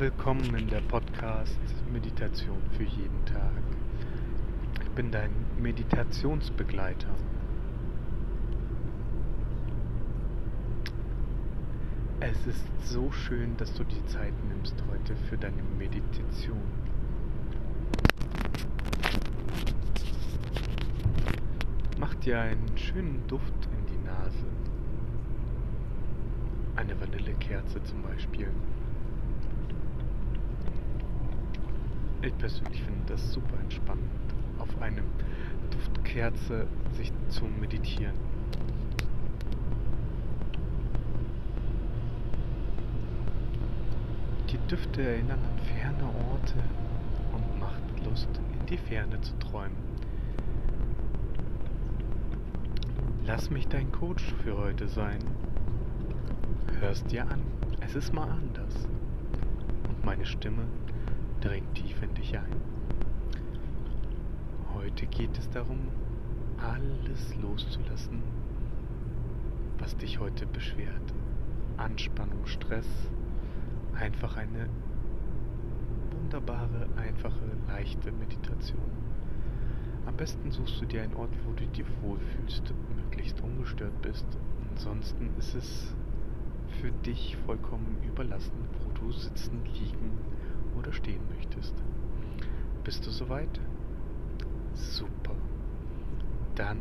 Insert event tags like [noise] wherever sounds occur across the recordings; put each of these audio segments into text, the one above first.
Willkommen in der Podcast Meditation für jeden Tag. Ich bin dein Meditationsbegleiter. Es ist so schön, dass du die Zeit nimmst heute für deine Meditation. Mach dir einen schönen Duft in die Nase. Eine Vanillekerze zum Beispiel. Ich persönlich finde das super entspannend, auf eine Duftkerze sich zu meditieren. Die Düfte erinnern an ferne Orte und macht Lust, in die Ferne zu träumen. Lass mich dein Coach für heute sein. Hörst dir an, es ist mal anders. Und meine Stimme dringt tief in dich ein. Heute geht es darum, alles loszulassen, was dich heute beschwert. Anspannung, Stress, einfach eine wunderbare, einfache, leichte Meditation. Am besten suchst du dir einen Ort, wo du dich wohlfühlst, möglichst ungestört bist. Ansonsten ist es für dich vollkommen überlassen, wo du sitzen, liegen oder stehen möchtest. Bist du soweit? Super. Dann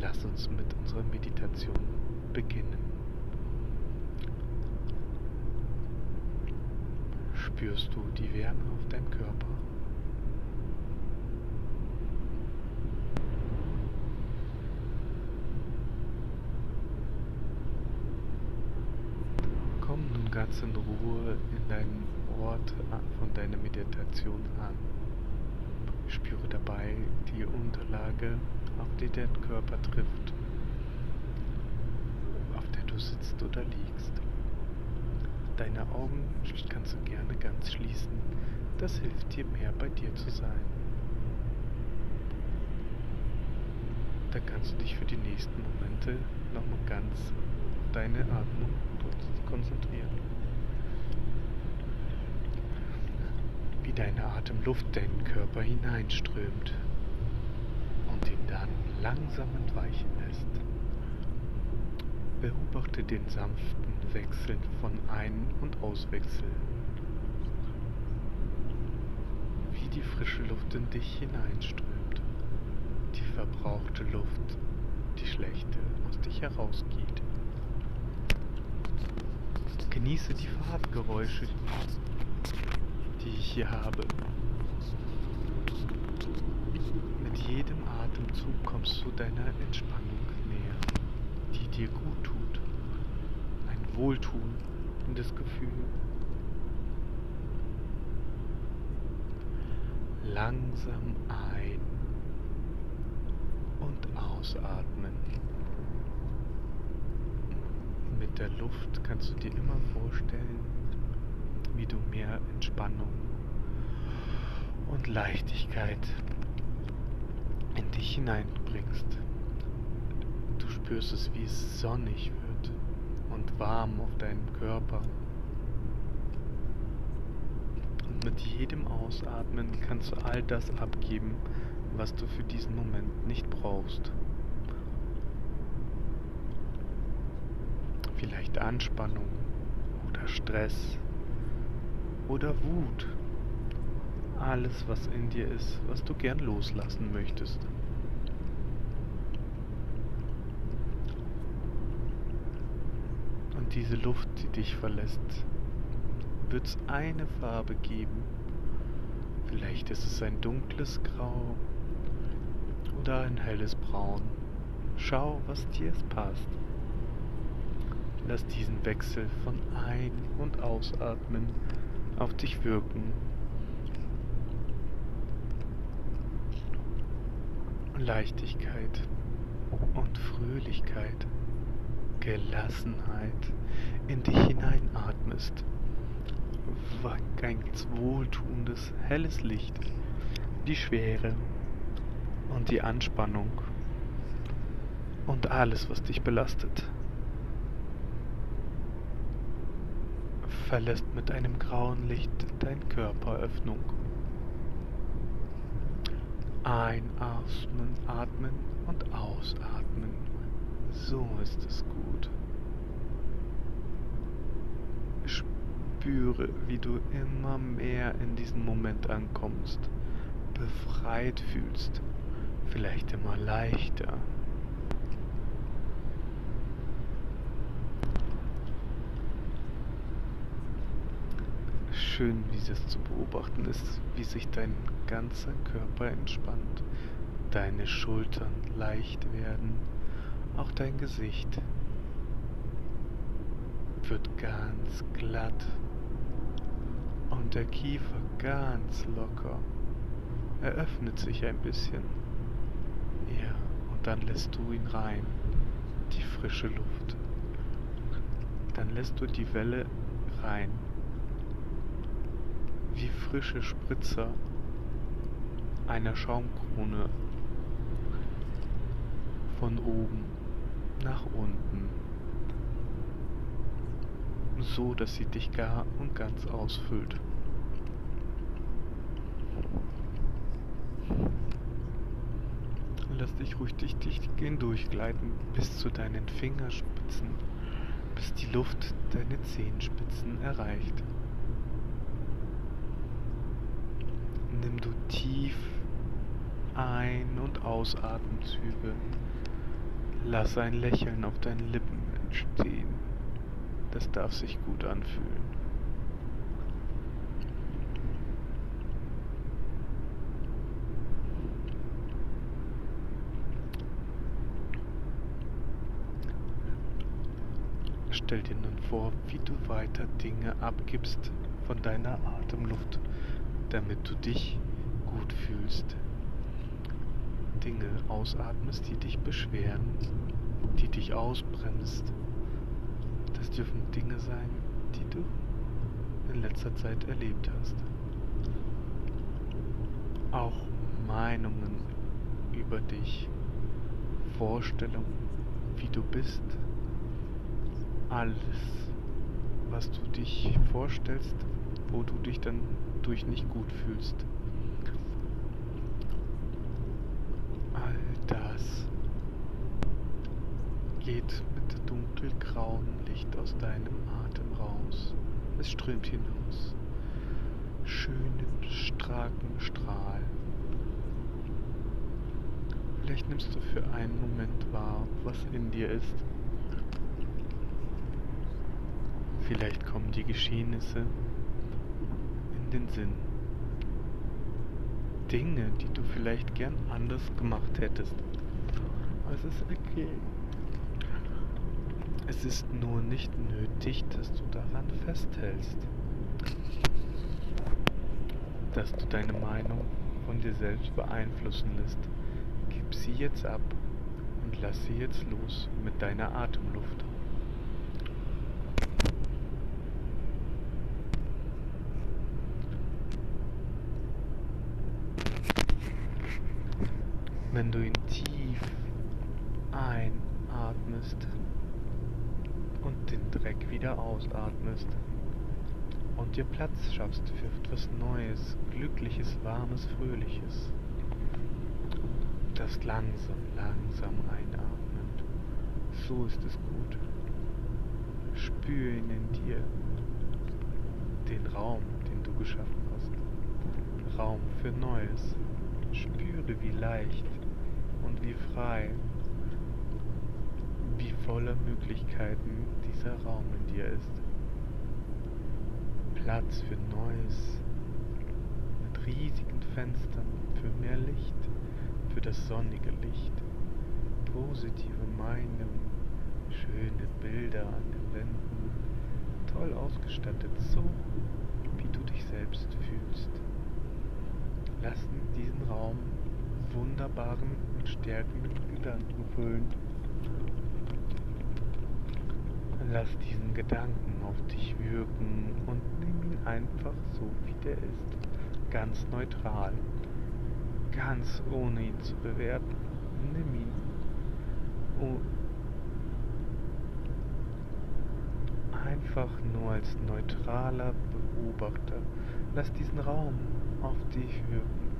lass uns mit unserer Meditation beginnen. Spürst du die Wärme auf deinem Körper? Ganz in Ruhe in deinen Ort von deiner Meditation an. Spüre dabei die Unterlage, auf die dein Körper trifft, auf der du sitzt oder liegst. Deine Augen kannst du gerne ganz schließen, das hilft dir mehr bei dir zu sein. Da kannst du dich für die nächsten Momente nochmal ganz deine Atmung konzentrieren. Wie deine Atemluft deinen Körper hineinströmt und ihn dann langsam entweichen lässt. Beobachte den sanften Wechsel von Ein- und Auswechsel. Wie die frische Luft in dich hineinströmt. Die verbrauchte Luft, die schlechte, aus dich herausgeht. Genieße die Farbgeräusche, die ich hier habe. Mit jedem Atemzug kommst du deiner Entspannung näher, die dir gut tut. Ein wohltuendes Gefühl. Langsam ein und ausatmen. Mit der Luft kannst du dir immer vorstellen, wie du mehr Entspannung und Leichtigkeit in dich hineinbringst. Du spürst es, wie es sonnig wird und warm auf deinem Körper. Und mit jedem Ausatmen kannst du all das abgeben, was du für diesen Moment nicht brauchst. Vielleicht Anspannung oder Stress oder Wut. Alles, was in dir ist, was du gern loslassen möchtest. Und diese Luft, die dich verlässt, wird es eine Farbe geben. Vielleicht ist es ein dunkles Grau oder ein helles Braun. Schau, was dir passt. Lass diesen Wechsel von Ein- und Ausatmen auf dich wirken. Leichtigkeit und Fröhlichkeit, Gelassenheit in dich hineinatmest. Ein ganz wohltuendes, helles Licht, die Schwere und die Anspannung und alles, was dich belastet. Verlässt mit einem grauen Licht dein Körperöffnung. Einatmen, atmen und ausatmen. So ist es gut. Spüre, wie du immer mehr in diesen Moment ankommst, befreit fühlst, vielleicht immer leichter. Schön, wie es zu beobachten ist, wie sich dein ganzer Körper entspannt, deine Schultern leicht werden, auch dein Gesicht wird ganz glatt und der Kiefer ganz locker. Er öffnet sich ein bisschen. Ja, und dann lässt du ihn rein, die frische Luft. Dann lässt du die Welle rein wie frische Spritzer einer Schaumkrone von oben nach unten, so dass sie dich gar und ganz ausfüllt. Lass dich ruhig durch dich durchgleiten bis zu deinen Fingerspitzen, bis die Luft deine Zehenspitzen erreicht. Nimm du tief ein- und Ausatemzüge. Lass ein Lächeln auf deinen Lippen entstehen. Das darf sich gut anfühlen. Stell dir nun vor, wie du weiter Dinge abgibst von deiner Atemluft damit du dich gut fühlst. Dinge ausatmest, die dich beschweren, die dich ausbremst. Das dürfen Dinge sein, die du in letzter Zeit erlebt hast. Auch Meinungen über dich, Vorstellungen, wie du bist, alles, was du dich vorstellst, wo du dich dann durch nicht gut fühlst. All das geht mit dunkelgrauem Licht aus deinem Atem raus. Es strömt hinaus. Schönen, starken Strahl. Vielleicht nimmst du für einen Moment wahr, was in dir ist. Vielleicht kommen die Geschehnisse den Sinn. Dinge, die du vielleicht gern anders gemacht hättest. Es ist okay. Es ist nur nicht nötig, dass du daran festhältst. Dass du deine Meinung von dir selbst beeinflussen lässt. Gib sie jetzt ab und lass sie jetzt los mit deiner Atemluft. wenn du ihn tief einatmest und den Dreck wieder ausatmest und dir Platz schaffst für etwas Neues, Glückliches, Warmes, Fröhliches. Das langsam, langsam einatmet. So ist es gut. Spür ihn in dir, den Raum, den du geschaffen hast. Raum für Neues. Spüre, wie leicht und wie frei, wie voller Möglichkeiten dieser Raum in dir ist. Platz für Neues, mit riesigen Fenstern, für mehr Licht, für das sonnige Licht, positive Meinungen, schöne Bilder an den Wänden, toll ausgestattet, so wie du dich selbst fühlst. Lass diesen Raum wunderbaren und stärkenden Gedanken füllen. Lass diesen Gedanken auf dich wirken und einfach so, wie der ist. Ganz neutral. Ganz ohne ihn zu bewerten. Nimm ihn. Oh. einfach nur als neutraler Beobachter. Lass diesen Raum auf dich wirken.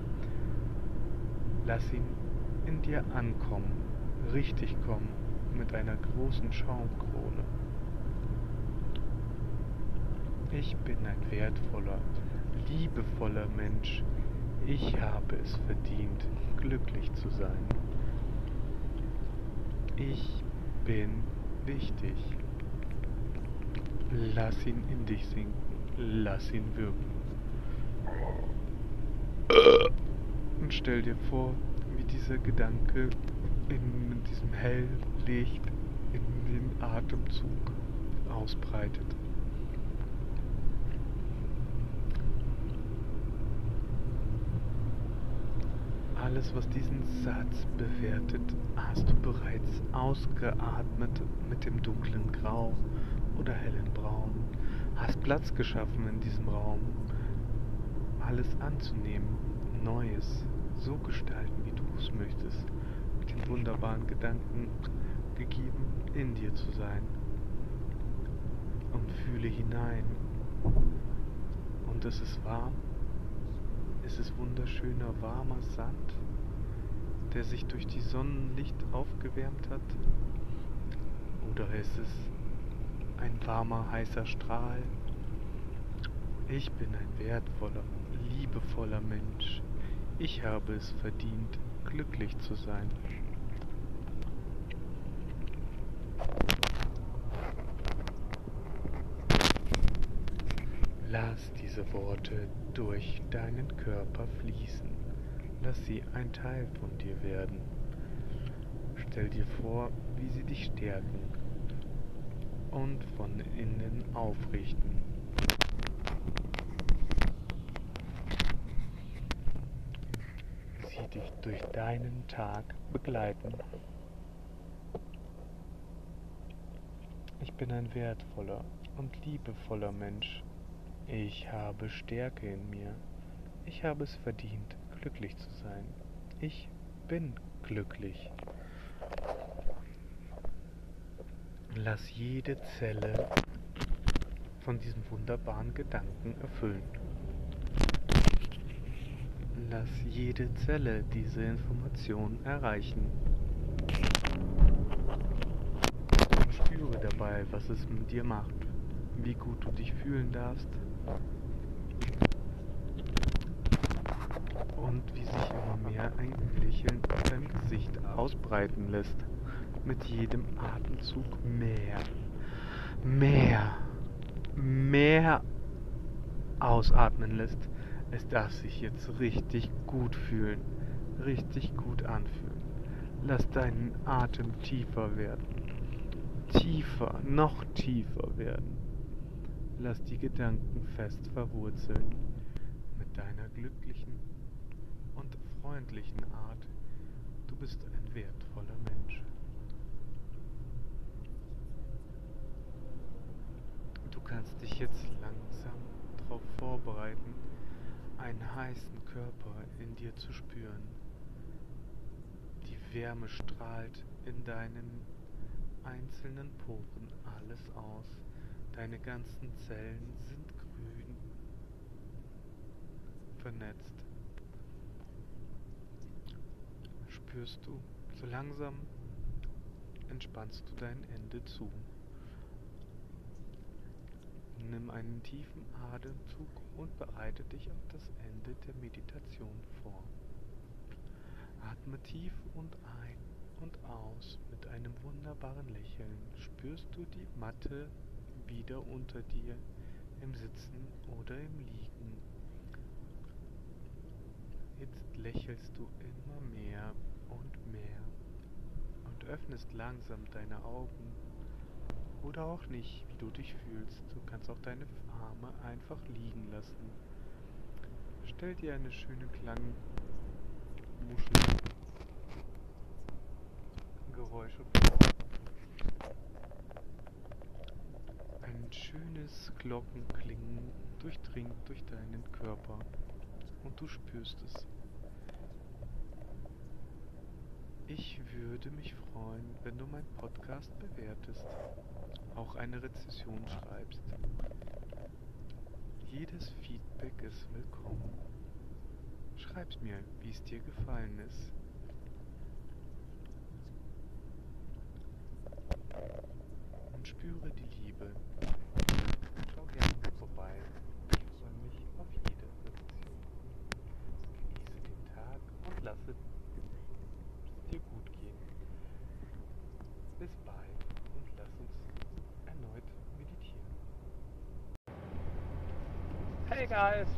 Lass ihn in dir ankommen, richtig kommen, mit einer großen Schaumkrone. Ich bin ein wertvoller, liebevoller Mensch. Ich habe es verdient, glücklich zu sein. Ich bin wichtig. Lass ihn in dich sinken. Lass ihn wirken. Und stell dir vor, wie dieser Gedanke in diesem Helllicht in den Atemzug ausbreitet. Alles, was diesen Satz bewertet, hast du bereits ausgeatmet mit dem dunklen Grau oder hellen Braun. Hast Platz geschaffen in diesem Raum, alles anzunehmen, Neues, so gestalten, wie du es möchtest, mit den wunderbaren Gedanken gegeben, in dir zu sein. Und fühle hinein. Und es ist warm ist es wunderschöner warmer Sand, der sich durch die Sonnenlicht aufgewärmt hat? Oder ist es ein warmer, heißer Strahl? Ich bin ein wertvoller, liebevoller Mensch. Ich habe es verdient, glücklich zu sein. Lass diese Worte durch deinen Körper fließen. Lass sie ein Teil von dir werden. Stell dir vor, wie sie dich stärken und von innen aufrichten. Sie dich durch deinen Tag begleiten. Ich bin ein wertvoller und liebevoller Mensch ich habe Stärke in mir. Ich habe es verdient, glücklich zu sein. Ich bin glücklich. Lass jede Zelle von diesem wunderbaren Gedanken erfüllen. Lass jede Zelle diese Information erreichen. Und spüre dabei, was es mit dir macht, wie gut du dich fühlen darfst und wie sich immer mehr ein Lächeln auf deinem Gesicht ausbreiten lässt. Mit jedem Atemzug mehr, mehr, mehr ausatmen lässt. Es darf sich jetzt richtig gut fühlen, richtig gut anfühlen. Lass deinen Atem tiefer werden. Tiefer, noch tiefer werden. Lass die Gedanken fest verwurzeln mit deiner glücklichen und freundlichen Art. Du bist ein wertvoller Mensch. Du kannst dich jetzt langsam darauf vorbereiten, einen heißen Körper in dir zu spüren. Die Wärme strahlt in deinen einzelnen Poren alles aus. Deine ganzen Zellen sind grün vernetzt. Spürst du, so langsam entspannst du dein Ende zu. Nimm einen tiefen Atemzug und bereite dich auf das Ende der Meditation vor. Atme tief und ein und aus mit einem wunderbaren Lächeln. Spürst du die Matte wieder unter dir im Sitzen oder im Liegen. Jetzt lächelst du immer mehr und mehr und öffnest langsam deine Augen oder auch nicht, wie du dich fühlst. Du kannst auch deine Arme einfach liegen lassen. Stell dir eine schöne Klangmuschel Geräusche vor. Ein schönes Glockenklingen durchdringt durch deinen Körper und du spürst es. Ich würde mich freuen, wenn du meinen Podcast bewertest auch eine Rezession schreibst. Jedes Feedback ist willkommen. Schreib's mir, wie es dir gefallen ist. Und spüre die Liebe. Ich freue mich auf jede. Genieße den Tag und lasse es dir gut gehen. Bis bald und lass uns erneut meditieren. Hey guys,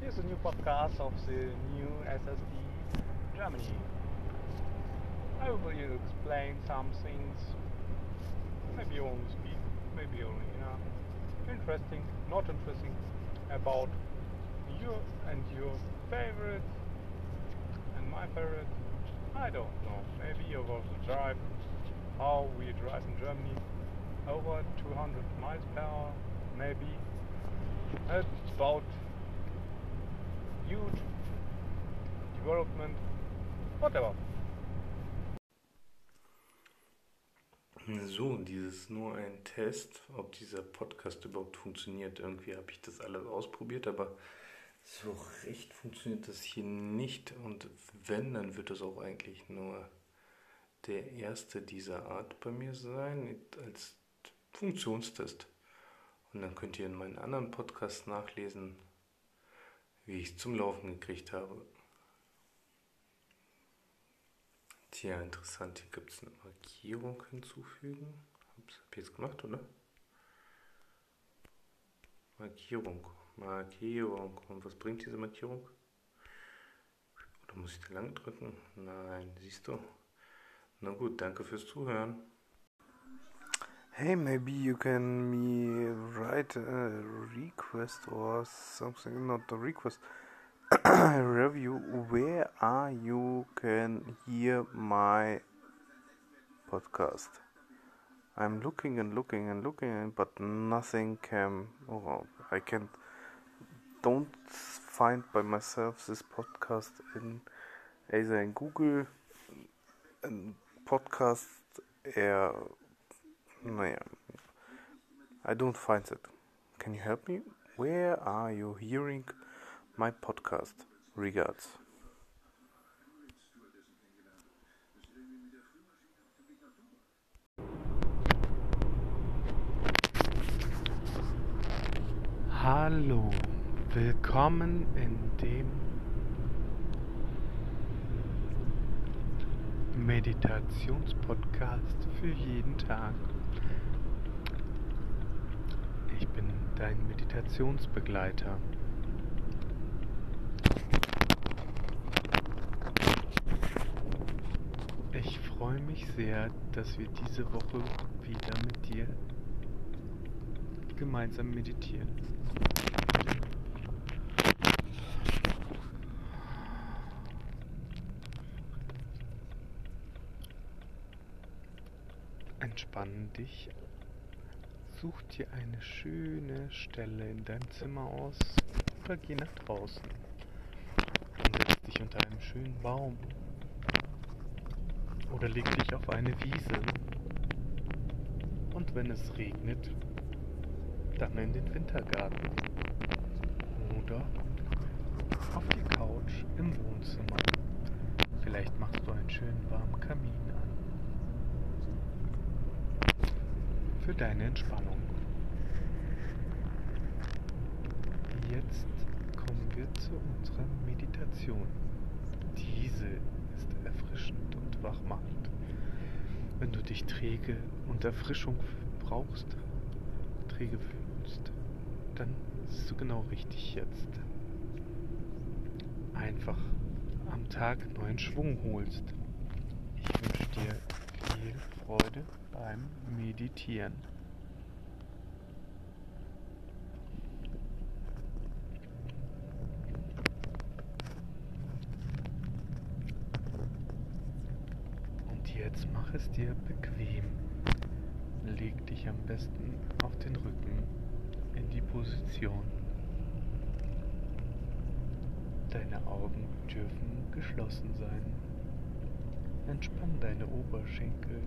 here's a new podcast of the new SSD Germany. I will explain some things, maybe you only speak, maybe only yeah, interesting, not interesting, about you and your favorite and my favorite. I don't know. Maybe you also drive how we drive in Germany over 200 miles per hour, maybe about huge development, whatever. So, dieses nur ein Test, ob dieser Podcast überhaupt funktioniert. Irgendwie habe ich das alles ausprobiert, aber so recht funktioniert das hier nicht. Und wenn, dann wird das auch eigentlich nur der erste dieser Art bei mir sein, als Funktionstest. Und dann könnt ihr in meinen anderen Podcasts nachlesen, wie ich es zum Laufen gekriegt habe. Tja, interessant. Hier gibt es eine Markierung hinzufügen. Das habe ich jetzt gemacht, oder? Markierung. Markierung. Und was bringt diese Markierung? Oder muss ich da lang drücken? Nein, siehst du. Na gut, danke fürs Zuhören. Hey, maybe you can me write a request or something, not a request, [coughs] review. Where are you can hear my podcast? I'm looking and looking and looking, but nothing can. Oh, I can't. Don't find by myself this podcast in either in Google, and podcast, air. Naja, I don't find it. Can you help me? Where are you hearing my podcast? Regards. Hallo, willkommen in dem Meditationspodcast für jeden Tag. Ich bin dein Meditationsbegleiter. Ich freue mich sehr, dass wir diese Woche wieder mit dir gemeinsam meditieren. Entspann dich. Such dir eine schöne Stelle in deinem Zimmer aus oder geh nach draußen und setz dich unter einem schönen Baum oder leg dich auf eine Wiese und wenn es regnet, dann in den Wintergarten oder auf die Couch im Wohnzimmer. Vielleicht machst du einen schönen warmen Kamin an. Für deine Entspannung. Jetzt kommen wir zu unserer Meditation. Diese erfrischend und wachmachend. Wenn du dich träge und Erfrischung brauchst, träge fühlst, dann bist du genau richtig jetzt. Einfach am Tag neuen Schwung holst. Ich wünsche dir viel Freude beim Meditieren. Und jetzt mach es dir bequem. Leg dich am besten auf den Rücken in die Position. Deine Augen dürfen geschlossen sein. Entspann deine Oberschenkel,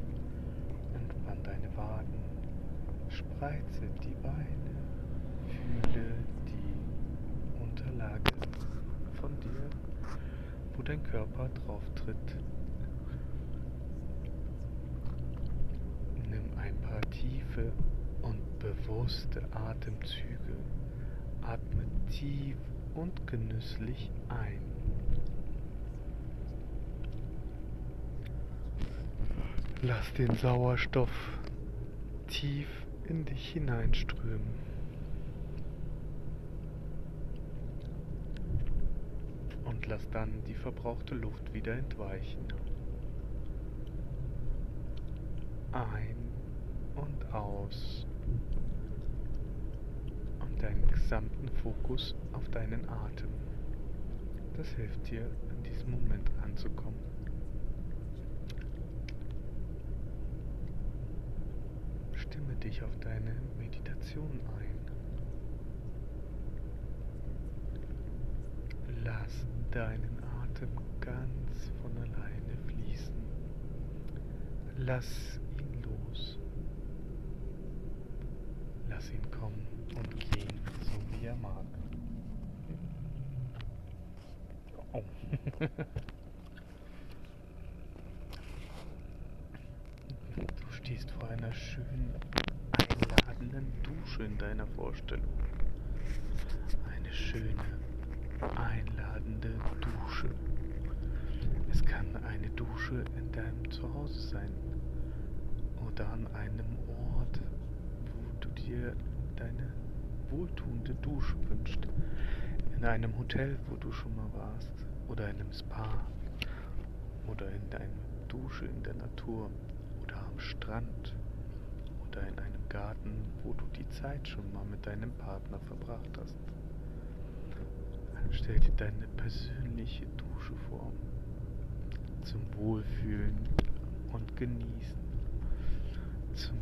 entspann deine Waden, Spreize die Beine. Fühle die Unterlage von dir, wo dein Körper drauf tritt. Nimm ein paar tiefe und bewusste Atemzüge. Atme tief und genüsslich ein. Lass den Sauerstoff tief in dich hineinströmen. Und lass dann die verbrauchte Luft wieder entweichen. Ein aus. Und deinen gesamten Fokus auf deinen Atem. Das hilft dir, in diesem Moment anzukommen. Stimme dich auf deine Meditation ein. Lass deinen Atem ganz von alleine fließen. Lass ihn los. Lass ihn kommen und gehen, so wie er mag. Oh. [laughs] Du stehst vor einer schönen, einladenden Dusche in deiner Vorstellung. Eine schöne, einladende Dusche. Es kann eine Dusche in deinem Zuhause sein oder an einem Ort, dir deine wohltuende Dusche wünschst. In einem Hotel, wo du schon mal warst oder in einem Spa oder in deiner Dusche in der Natur oder am Strand oder in einem Garten, wo du die Zeit schon mal mit deinem Partner verbracht hast. Stell dir deine persönliche Dusche vor. Zum Wohlfühlen und Genießen. Zum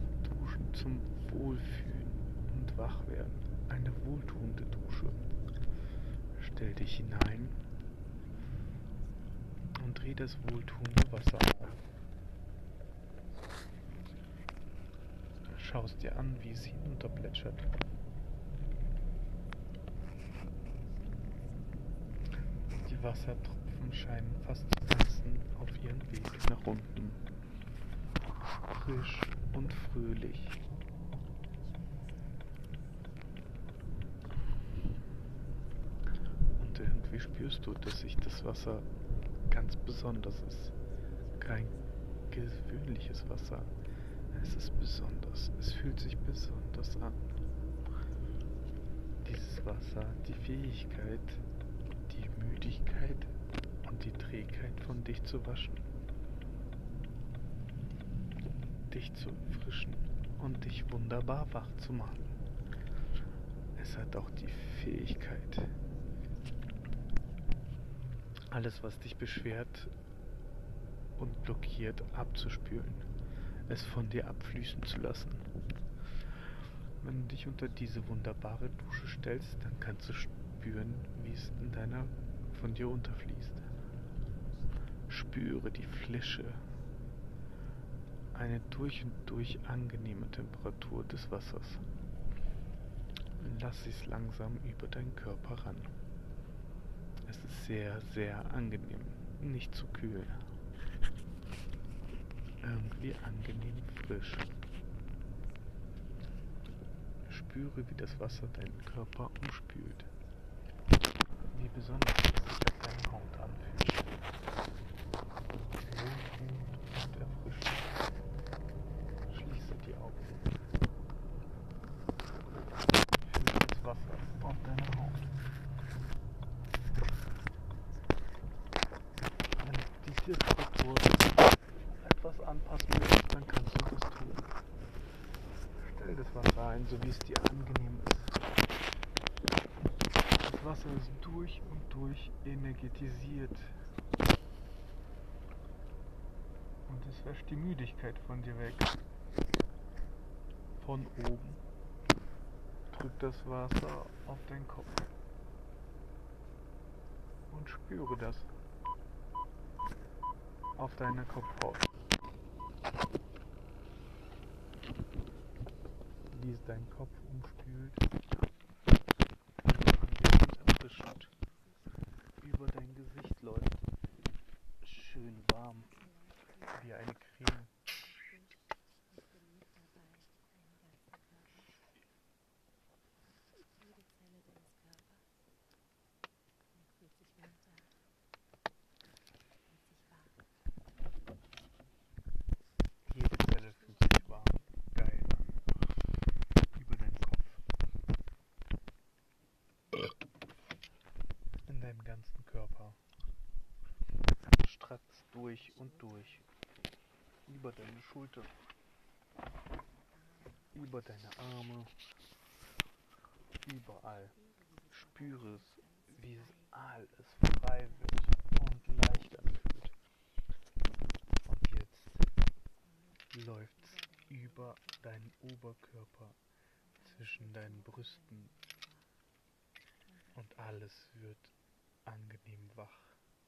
Duschen, zum Wohlfühlen und Wachwerden. Eine wohltuende Dusche. Stell dich hinein und dreh das wohltuende Wasser auf. Schaust dir an, wie es hinunterplätschert. Die Wassertropfen scheinen fast zu tanzen auf ihren Weg nach unten. Frisch und fröhlich. Und irgendwie spürst du, dass sich das Wasser ganz besonders ist. Kein gewöhnliches Wasser. Es ist besonders. Es fühlt sich besonders an. Dieses Wasser, die Fähigkeit, die Müdigkeit und die Trägheit von dich zu waschen. Dich zu erfrischen und dich wunderbar wach zu machen. Es hat auch die Fähigkeit, alles, was dich beschwert und blockiert, abzuspülen, es von dir abfließen zu lassen. Wenn du dich unter diese wunderbare Dusche stellst, dann kannst du spüren, wie es in deiner von dir unterfließt. Spüre die Flische, eine durch und durch angenehme Temperatur des Wassers. Lass es langsam über deinen Körper ran. Es ist sehr, sehr angenehm, nicht zu kühl. Irgendwie angenehm frisch. Spüre, wie das Wasser deinen Körper umspült. Wie besonders es sich deine Haut anfühlt. Wohltuend und erfrischend. Schließe die Augen. Fühle das Wasser auf deiner Haut. Wenn die Temperatur etwas anpassen willst, dann kannst du das tun. Stell das Wasser ein, so wie es dir angenehm ist. Das Wasser ist durch und durch energetisiert. Und es wäscht die Müdigkeit von dir weg. Von oben. Drück das Wasser auf deinen Kopf. Und spüre das auf deiner Kopfhaut. wie es deinen Kopf umspült, und erfrischend über dein Gesicht läuft. Schön warm, wie eine Creme. Jede Zelle fühlt sich warm, geil an. Über deinen Kopf. Deinem ganzen Körper. Stratzt durch und durch. Über deine Schulter. Über deine Arme. Überall. Spüre es, wie es alles frei wird und leicht anfühlt. Und jetzt läuft über deinen Oberkörper zwischen deinen Brüsten und alles wird angenehm wach.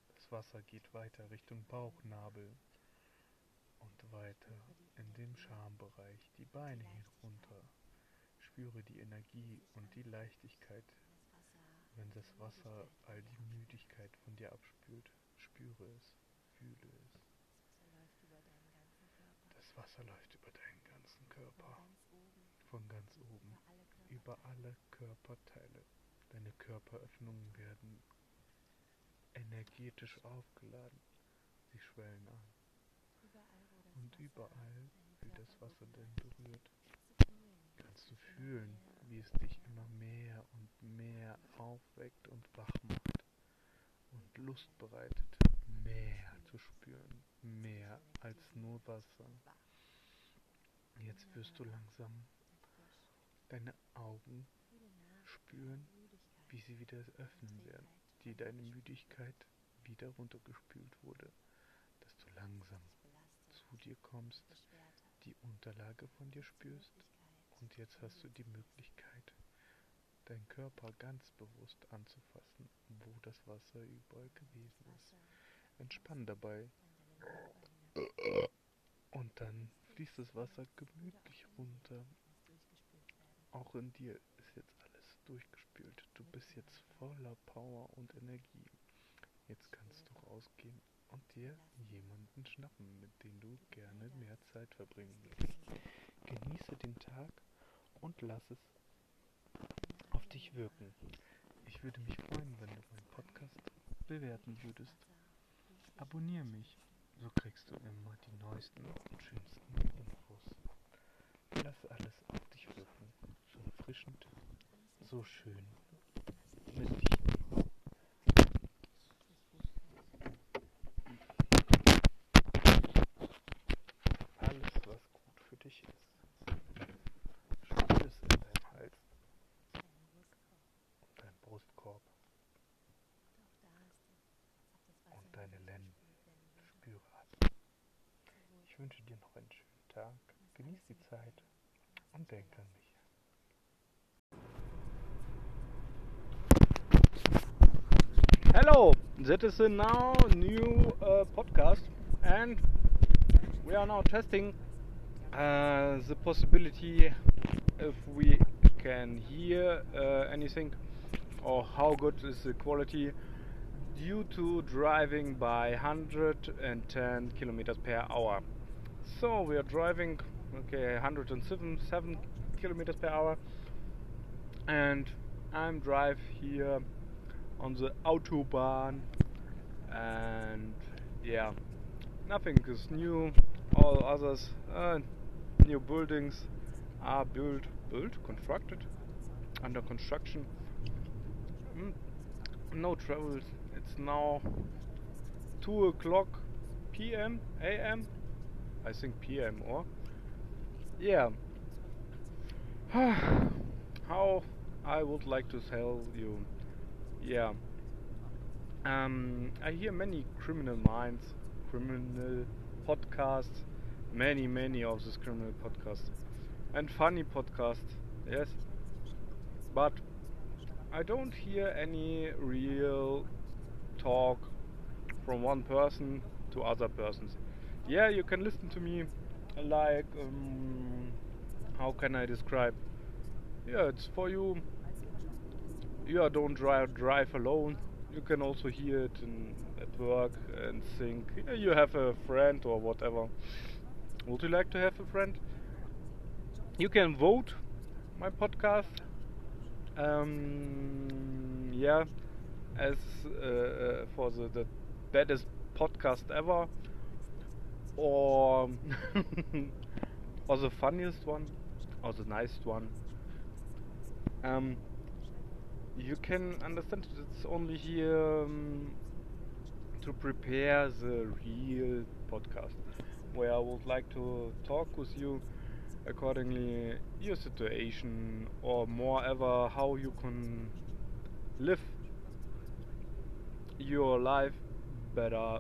Das Wasser geht weiter Richtung Bauchnabel und weiter in den Schambereich, die Beine hinunter. Spüre die Energie und die Leichtigkeit, wenn das Wasser all die Müdigkeit von dir abspült. Spüre es, fühle es. Das Wasser läuft über deinen ganzen Körper, von ganz oben, über alle Körperteile. Deine Körperöffnungen werden energetisch aufgeladen. Sie schwellen an. Und überall, wie das Wasser denn berührt, kannst du fühlen, wie es dich immer mehr und mehr aufweckt und wach macht und Lust bereitet, mehr zu spüren, mehr als nur Wasser. Jetzt wirst du langsam deine Augen spüren, wie sie wieder öffnen werden, die deine Müdigkeit wieder runtergespült wurde, dass du langsam zu dir kommst, die Unterlage von dir spürst und jetzt hast du die Möglichkeit, deinen Körper ganz bewusst anzufassen, wo das Wasser überall gewesen ist. Entspann dabei. Und dann fließt das Wasser gemütlich runter. Auch in dir durchgespült. Du bist jetzt voller Power und Energie. Jetzt kannst du rausgehen und dir jemanden schnappen, mit dem du gerne mehr Zeit verbringen willst. Genieße den Tag und lass es auf dich wirken. Ich würde mich freuen, wenn du meinen Podcast bewerten würdest. Abonniere mich, so kriegst du immer die neuesten und schönsten Infos. Lass alles auf dich wirken. So erfrischend, so schön. Alles, was gut für dich ist. Es in deinem Hals und deinem Brustkorb und deine Lenden. Ich wünsche dir noch einen schönen Tag. Genieß die Zeit und denk an mich. Hello, that is a now new uh, podcast, and we are now testing uh, the possibility if we can hear uh, anything or how good is the quality due to driving by 110 kilometers per hour. So we are driving, okay, 107 7 kilometers per hour, and I'm drive here on the autobahn and yeah nothing is new. All others uh, new buildings are built built constructed under construction. Mm, no travel it's now 2 o'clock pm am i think pm or yeah. [sighs] How i would like to tell you yeah. Um, I hear many criminal minds, criminal podcasts, many, many of these criminal podcasts, and funny podcasts, yes. But I don't hear any real talk from one person to other persons. Yeah, you can listen to me like um, how can I describe? Yeah, it's for you. Yeah, don't drive drive alone. You can also hear it in, at work and think yeah, you have a friend or whatever. Would you like to have a friend? You can vote my podcast. Um, yeah, as uh, uh, for the, the baddest podcast ever, or [laughs] or the funniest one, or the nicest one. Um, you can understand it's only here um, to prepare the real podcast, where I would like to talk with you accordingly your situation or moreover how you can live your life better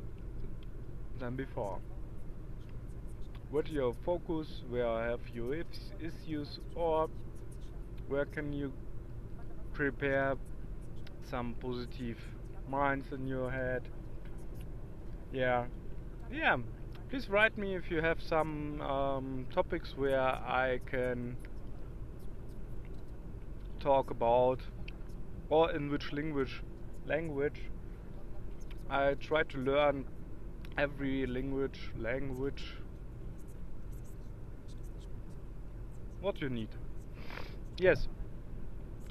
than before. What your focus, where have you is- issues or where can you prepare some positive minds in your head? Yeah. Yeah. Please write me if you have some um, topics where I can talk about or in which language language I try to learn every language language what you need yes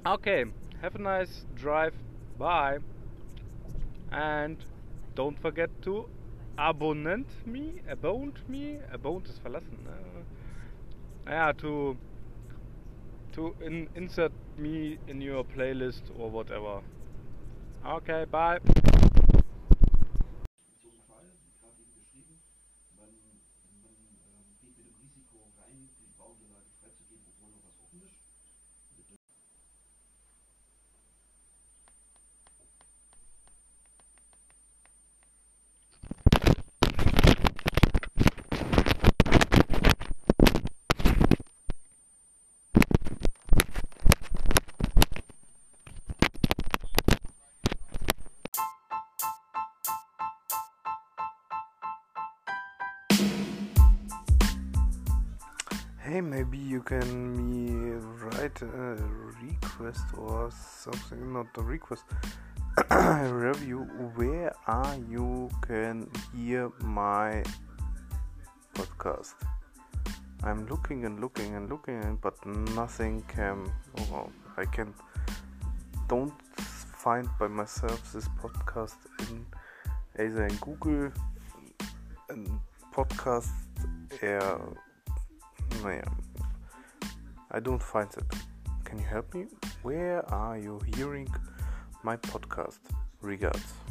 okay have a nice drive bye. And don't forget to abonnent me aboned me aboned ist verlassen ne? ja to to in, insert me in your playlist or whatever. Okay bye you can me write a request or something, not a request, [coughs] review where are you can hear my podcast. I'm looking and looking and looking, but nothing can. Oh, I can don't find by myself this podcast in either in Google, and podcast, air. Naja, I don't find it. Can you help me? Where are you hearing my podcast? Regards.